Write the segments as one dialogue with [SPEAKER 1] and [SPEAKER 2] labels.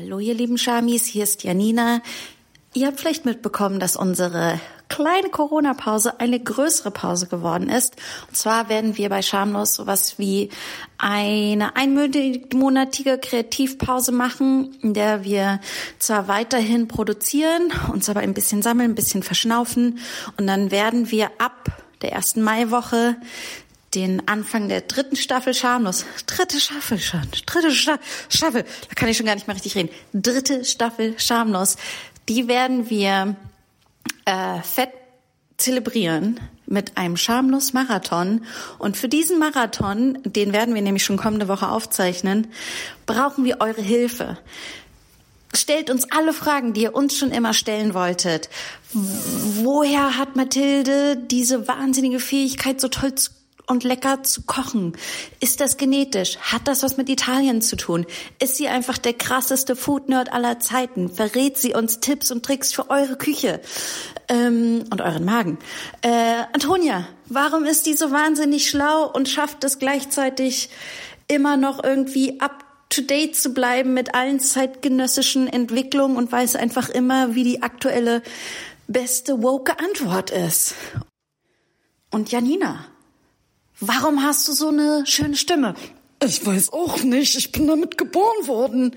[SPEAKER 1] Hallo ihr lieben Schamis, hier ist Janina. Ihr habt vielleicht mitbekommen, dass unsere kleine Corona-Pause eine größere Pause geworden ist. Und zwar werden wir bei Schamlos sowas wie eine einmonatige Kreativpause machen, in der wir zwar weiterhin produzieren, uns aber ein bisschen sammeln, ein bisschen verschnaufen und dann werden wir ab der ersten Maiwoche den Anfang der dritten Staffel Schamlos. Dritte Staffel schon. Dritte Sta Staffel. Da kann ich schon gar nicht mehr richtig reden. Dritte Staffel Schamlos. Die werden wir äh, fett zelebrieren mit einem schamlos Marathon. Und für diesen Marathon, den werden wir nämlich schon kommende Woche aufzeichnen, brauchen wir eure Hilfe. Stellt uns alle Fragen, die ihr uns schon immer stellen wolltet. Woher hat Mathilde diese wahnsinnige Fähigkeit, so toll zu und lecker zu kochen? Ist das genetisch? Hat das was mit Italien zu tun? Ist sie einfach der krasseste Food-Nerd aller Zeiten? Verrät sie uns Tipps und Tricks für eure Küche ähm, und euren Magen? Äh, Antonia, warum ist die so wahnsinnig schlau und schafft es gleichzeitig immer noch irgendwie up to date zu bleiben mit allen zeitgenössischen Entwicklungen und weiß einfach immer, wie die aktuelle beste woke Antwort ist. Und Janina, Warum hast du so eine schöne Stimme?
[SPEAKER 2] Ich weiß auch nicht. Ich bin damit geboren worden.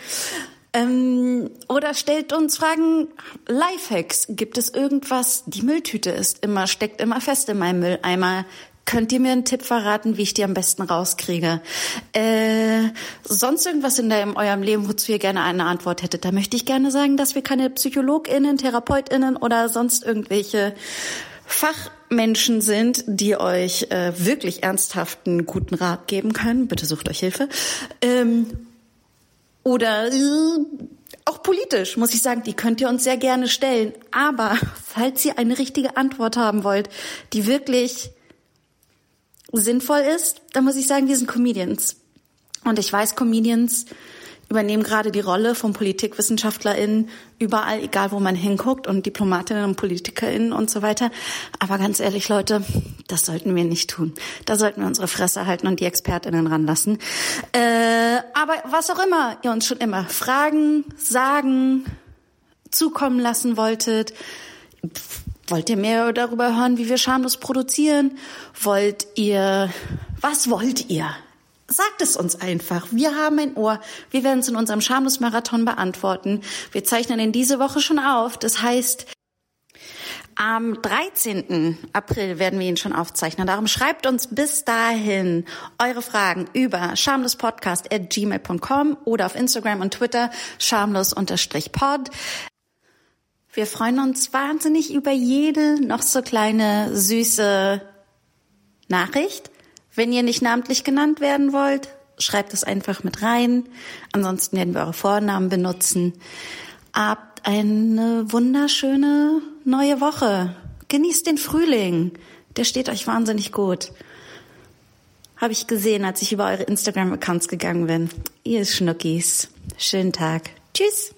[SPEAKER 1] Ähm, oder stellt uns Fragen, Lifehacks. Gibt es irgendwas? Die Mülltüte ist immer, steckt immer fest in meinem Mülleimer. Könnt ihr mir einen Tipp verraten, wie ich die am besten rauskriege? Äh, sonst irgendwas in, der, in eurem Leben, wozu ihr gerne eine Antwort hättet? Da möchte ich gerne sagen, dass wir keine PsychologInnen, TherapeutInnen oder sonst irgendwelche Fachmenschen sind, die euch äh, wirklich ernsthaften guten Rat geben können. Bitte sucht euch Hilfe. Ähm, oder äh, auch politisch, muss ich sagen, die könnt ihr uns sehr gerne stellen. Aber falls ihr eine richtige Antwort haben wollt, die wirklich sinnvoll ist, dann muss ich sagen, wir sind Comedians. Und ich weiß, Comedians übernehmen gerade die Rolle von PolitikwissenschaftlerInnen überall, egal wo man hinguckt und Diplomatinnen und PolitikerInnen und so weiter. Aber ganz ehrlich, Leute, das sollten wir nicht tun. Da sollten wir unsere Fresse halten und die ExpertInnen ranlassen. Äh, aber was auch immer ihr uns schon immer fragen, sagen, zukommen lassen wolltet, Wollt ihr mehr darüber hören, wie wir schamlos produzieren? Wollt ihr, was wollt ihr? Sagt es uns einfach. Wir haben ein Ohr. Wir werden es in unserem Schamlos-Marathon beantworten. Wir zeichnen in diese Woche schon auf. Das heißt, am 13. April werden wir ihn schon aufzeichnen. Darum schreibt uns bis dahin eure Fragen über schamlospodcast.gmail.com oder auf Instagram und Twitter schamlos-pod. Wir freuen uns wahnsinnig über jede noch so kleine süße Nachricht. Wenn ihr nicht namentlich genannt werden wollt, schreibt es einfach mit rein. Ansonsten werden wir eure Vornamen benutzen. Habt eine wunderschöne neue Woche. Genießt den Frühling. Der steht euch wahnsinnig gut. Habe ich gesehen, als ich über eure Instagram-Accounts gegangen bin. Ihr Schnuckis. Schönen Tag. Tschüss.